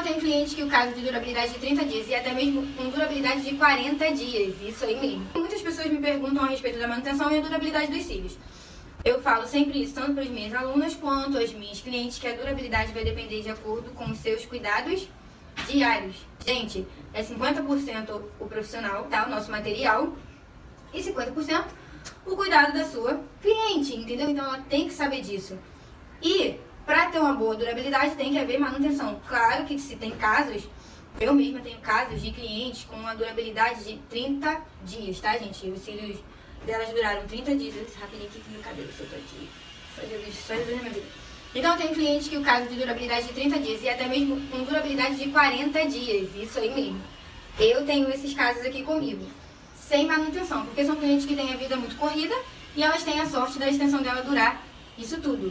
Então tem cliente que o caso de durabilidade de 30 dias e até mesmo com durabilidade de 40 dias, isso aí mesmo. Muitas pessoas me perguntam a respeito da manutenção e a durabilidade dos cílios. Eu falo sempre isso, tanto para as minhas alunas quanto as minhas clientes, que a durabilidade vai depender de acordo com os seus cuidados diários. Gente, é 50% o profissional, tá? O nosso material, e 50% o cuidado da sua cliente, entendeu? Então ela tem que saber disso. Ter uma boa durabilidade tem que haver manutenção. Claro que se tem casos, eu mesma tenho casos de clientes com uma durabilidade de 30 dias, tá, gente? Os cílios delas duraram 30 dias. Eu rapidinho aqui que meu cabelo soltou aqui. Só Jesus, só Jesus na minha vida. Então tem clientes que o caso de durabilidade de 30 dias e até mesmo com durabilidade de 40 dias. Isso aí mesmo. Eu tenho esses casos aqui comigo. Sem manutenção, porque são clientes que têm a vida muito corrida e elas têm a sorte da extensão dela durar isso tudo.